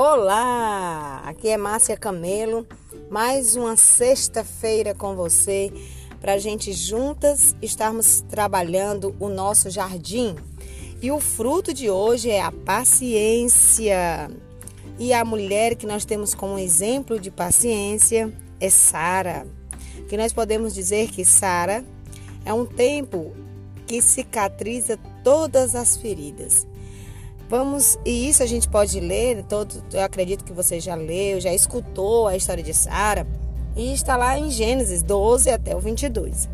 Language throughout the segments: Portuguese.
Olá, aqui é Márcia Camelo, mais uma sexta-feira com você para gente juntas estarmos trabalhando o nosso jardim. E o fruto de hoje é a paciência. E a mulher que nós temos como exemplo de paciência é Sara. Que nós podemos dizer que Sara é um tempo que cicatriza todas as feridas. Vamos, e isso a gente pode ler, todo, eu acredito que você já leu, já escutou a história de Sara, e está lá em Gênesis 12 até o 22.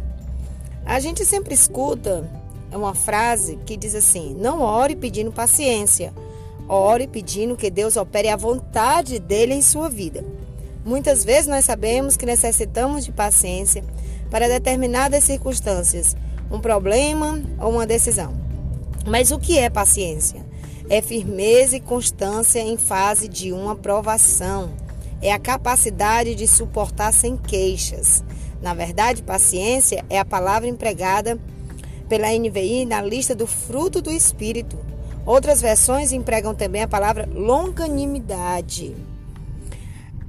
A gente sempre escuta uma frase que diz assim: Não ore pedindo paciência, ore pedindo que Deus opere a vontade dele em sua vida. Muitas vezes nós sabemos que necessitamos de paciência para determinadas circunstâncias, um problema ou uma decisão. Mas o que é paciência? É firmeza e constância em fase de uma provação. É a capacidade de suportar sem queixas. Na verdade, paciência é a palavra empregada pela NVI na lista do fruto do Espírito. Outras versões empregam também a palavra longanimidade.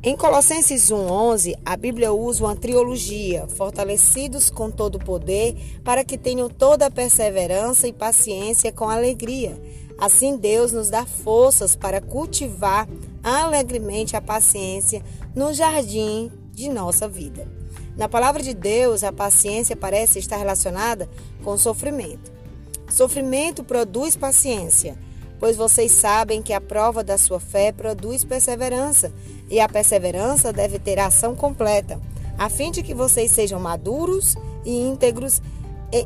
Em Colossenses 1:11, a Bíblia usa uma trilogia, fortalecidos com todo o poder, para que tenham toda a perseverança e paciência com alegria Assim, Deus nos dá forças para cultivar alegremente a paciência no jardim de nossa vida. Na palavra de Deus, a paciência parece estar relacionada com sofrimento. Sofrimento produz paciência, pois vocês sabem que a prova da sua fé produz perseverança, e a perseverança deve ter ação completa, a fim de que vocês sejam maduros e íntegros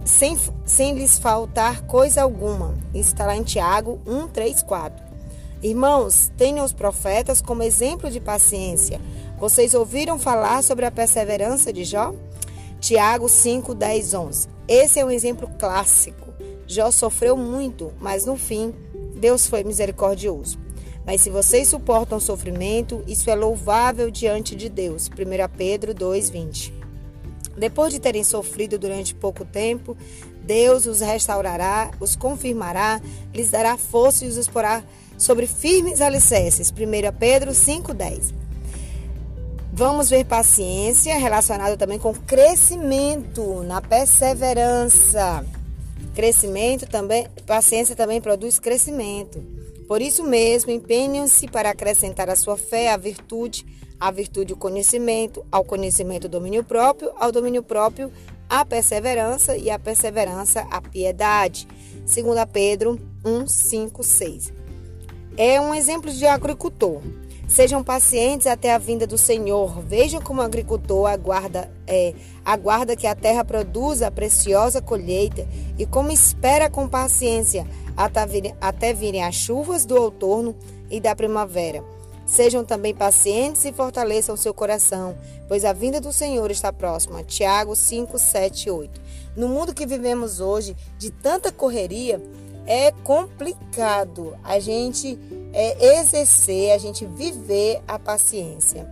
sem, sem lhes faltar coisa alguma. Isso está lá em Tiago 1, 3, 4. Irmãos, tenham os profetas como exemplo de paciência. Vocês ouviram falar sobre a perseverança de Jó? Tiago 5, 10, 11. Esse é um exemplo clássico. Jó sofreu muito, mas no fim, Deus foi misericordioso. Mas se vocês suportam sofrimento, isso é louvável diante de Deus. 1 Pedro 2, 20. Depois de terem sofrido durante pouco tempo, Deus os restaurará, os confirmará, lhes dará força e os exporá sobre firmes alicerces. 1 Pedro 5,10. Vamos ver paciência relacionada também com crescimento na perseverança. Crescimento também, paciência também produz crescimento. Por isso mesmo, empenham-se para acrescentar à sua fé a virtude, a virtude o conhecimento, ao conhecimento o domínio próprio, ao domínio próprio a perseverança e a perseverança a piedade. 2 Pedro 1, 5, 6. É um exemplo de agricultor. Sejam pacientes até a vinda do Senhor. Vejam como o agricultor aguarda, é, aguarda que a terra produza a preciosa colheita e como espera com paciência até virem, até virem as chuvas do outono e da primavera. Sejam também pacientes e fortaleçam seu coração, pois a vinda do Senhor está próxima. Tiago 5, 7 e 8. No mundo que vivemos hoje, de tanta correria, é complicado a gente é, exercer, a gente viver a paciência,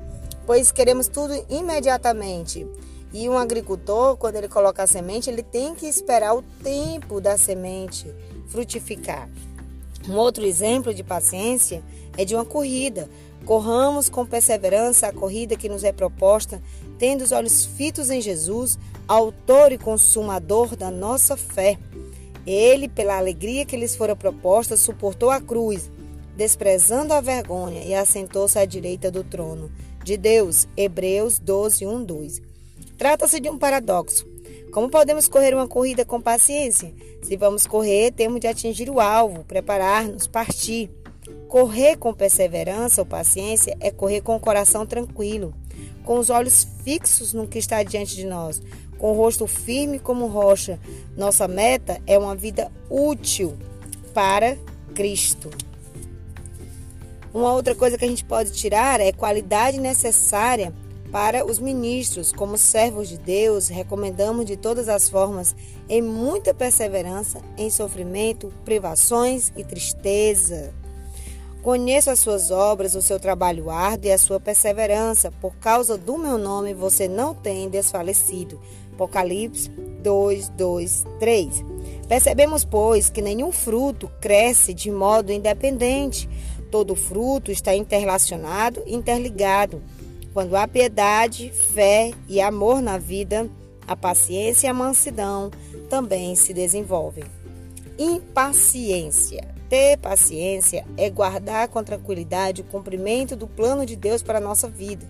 pois queremos tudo imediatamente. E um agricultor, quando ele coloca a semente, ele tem que esperar o tempo da semente frutificar. Um outro exemplo de paciência é de uma corrida. Corramos com perseverança a corrida que nos é proposta, tendo os olhos fitos em Jesus, autor e consumador da nossa fé. Ele, pela alegria que lhes fora proposta, suportou a cruz, desprezando a vergonha, e assentou-se à direita do trono de Deus. Hebreus 12, 1, 2. Trata-se de um paradoxo. Como podemos correr uma corrida com paciência? Se vamos correr, temos de atingir o alvo, preparar-nos, partir. Correr com perseverança ou paciência é correr com o coração tranquilo, com os olhos fixos no que está diante de nós, com o rosto firme como rocha. Nossa meta é uma vida útil para Cristo. Uma outra coisa que a gente pode tirar é qualidade necessária para os ministros, como servos de Deus, recomendamos de todas as formas, em muita perseverança, em sofrimento, privações e tristeza. Conheço as suas obras, o seu trabalho árduo e a sua perseverança. Por causa do meu nome, você não tem desfalecido. Apocalipse 2, 2, 3. Percebemos, pois, que nenhum fruto cresce de modo independente. Todo fruto está interrelacionado, interligado. Quando há piedade, fé e amor na vida, a paciência e a mansidão também se desenvolvem. Impaciência. Ter paciência é guardar com tranquilidade o cumprimento do plano de Deus para a nossa vida.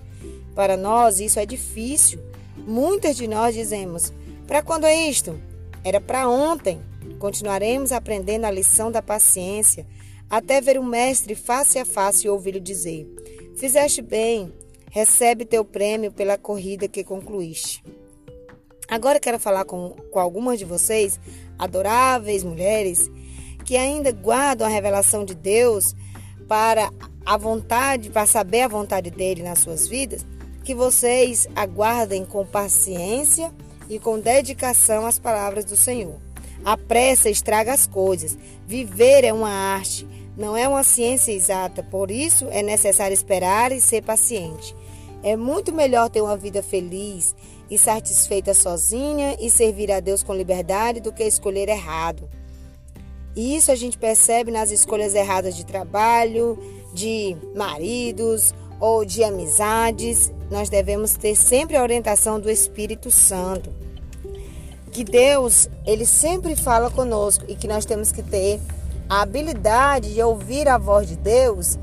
Para nós, isso é difícil. Muitas de nós dizemos: para quando é isto? Era para ontem. Continuaremos aprendendo a lição da paciência até ver o mestre face a face e ouvi-lo dizer: Fizeste bem, recebe teu prêmio pela corrida que concluíste. Agora quero falar com, com algumas de vocês, adoráveis mulheres, que ainda guardam a revelação de Deus para a vontade, para saber a vontade dele nas suas vidas, que vocês aguardem com paciência e com dedicação as palavras do Senhor. A pressa estraga as coisas. Viver é uma arte, não é uma ciência exata, por isso é necessário esperar e ser paciente. É muito melhor ter uma vida feliz e satisfeita sozinha e servir a Deus com liberdade do que escolher errado. E isso a gente percebe nas escolhas erradas de trabalho, de maridos ou de amizades. Nós devemos ter sempre a orientação do Espírito Santo. Que Deus, ele sempre fala conosco e que nós temos que ter a habilidade de ouvir a voz de Deus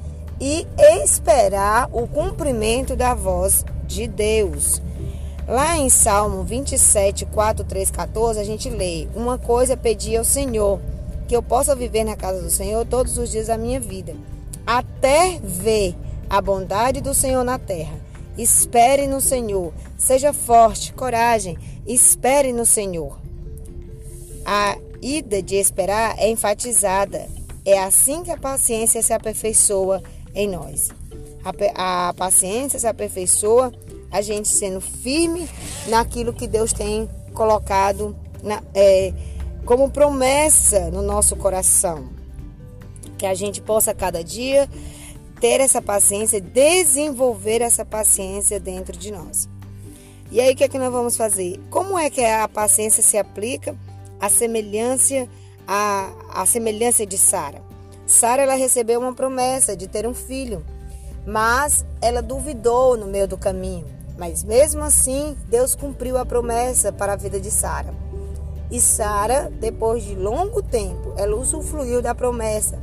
e esperar o cumprimento da voz de Deus. Lá em Salmo 27, 4, 3, 14, a gente lê: Uma coisa pedi ao Senhor, que eu possa viver na casa do Senhor todos os dias da minha vida, até ver a bondade do Senhor na terra. Espere no Senhor, seja forte, coragem, espere no Senhor. A ida de esperar é enfatizada. É assim que a paciência se aperfeiçoa em nós. A, a paciência se aperfeiçoa a gente sendo firme naquilo que Deus tem colocado na, é, como promessa no nosso coração. Que a gente possa cada dia ter essa paciência, desenvolver essa paciência dentro de nós. E aí, o que é que nós vamos fazer? Como é que a paciência se aplica a semelhança a, a semelhança de Sara. Sara ela recebeu uma promessa de ter um filho, mas ela duvidou no meio do caminho. Mas mesmo assim, Deus cumpriu a promessa para a vida de Sara. E Sara, depois de longo tempo, ela usufruiu da promessa.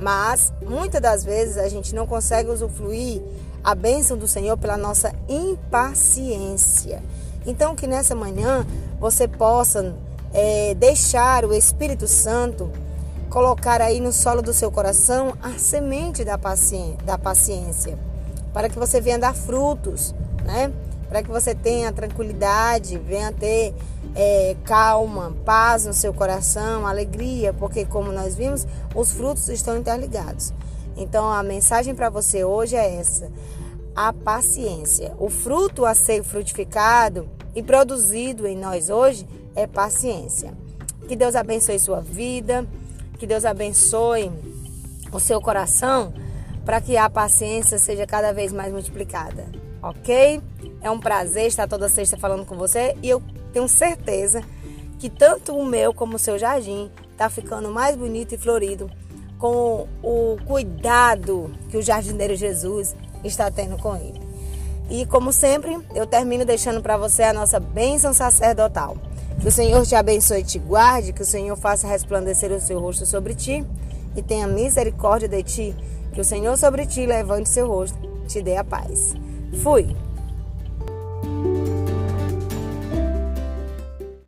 Mas muitas das vezes a gente não consegue usufruir a bênção do Senhor pela nossa impaciência. Então que nessa manhã você possa é, deixar o Espírito Santo colocar aí no solo do seu coração a semente da paciência, da paciência para que você venha dar frutos, né? Para que você tenha tranquilidade, venha ter é, calma, paz no seu coração, alegria, porque como nós vimos, os frutos estão interligados. Então a mensagem para você hoje é essa: a paciência. O fruto a ser frutificado e produzido em nós hoje é paciência. Que Deus abençoe sua vida, que Deus abençoe o seu coração para que a paciência seja cada vez mais multiplicada, ok? É um prazer estar toda sexta falando com você e eu tenho certeza que tanto o meu como o seu jardim está ficando mais bonito e florido com o cuidado que o jardineiro Jesus está tendo com ele. E como sempre, eu termino deixando para você a nossa bênção sacerdotal. Que o Senhor te abençoe e te guarde, que o Senhor faça resplandecer o seu rosto sobre ti e tenha misericórdia de ti. Que o Senhor sobre ti levante seu rosto, te dê a paz. Fui.